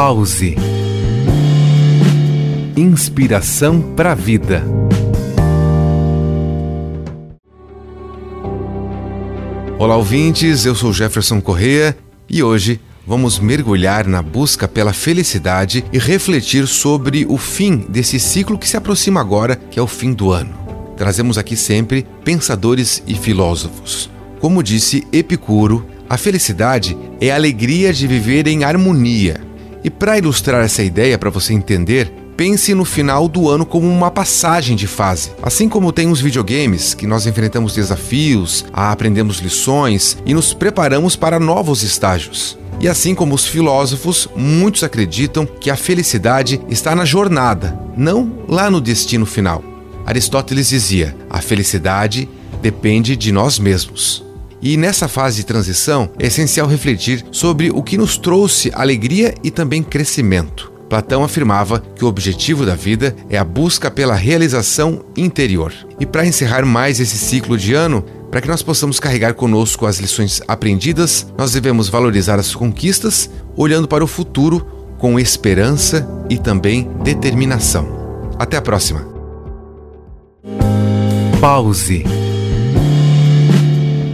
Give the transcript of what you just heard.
Pause. Inspiração para a vida. Olá, ouvintes. Eu sou Jefferson Correa e hoje vamos mergulhar na busca pela felicidade e refletir sobre o fim desse ciclo que se aproxima agora, que é o fim do ano. Trazemos aqui sempre pensadores e filósofos. Como disse Epicuro, a felicidade é a alegria de viver em harmonia. E para ilustrar essa ideia, para você entender, pense no final do ano como uma passagem de fase. Assim como tem os videogames, que nós enfrentamos desafios, aprendemos lições e nos preparamos para novos estágios. E assim como os filósofos, muitos acreditam que a felicidade está na jornada, não lá no destino final. Aristóteles dizia: a felicidade depende de nós mesmos. E nessa fase de transição é essencial refletir sobre o que nos trouxe alegria e também crescimento. Platão afirmava que o objetivo da vida é a busca pela realização interior. E para encerrar mais esse ciclo de ano, para que nós possamos carregar conosco as lições aprendidas, nós devemos valorizar as conquistas, olhando para o futuro com esperança e também determinação. Até a próxima. Pause.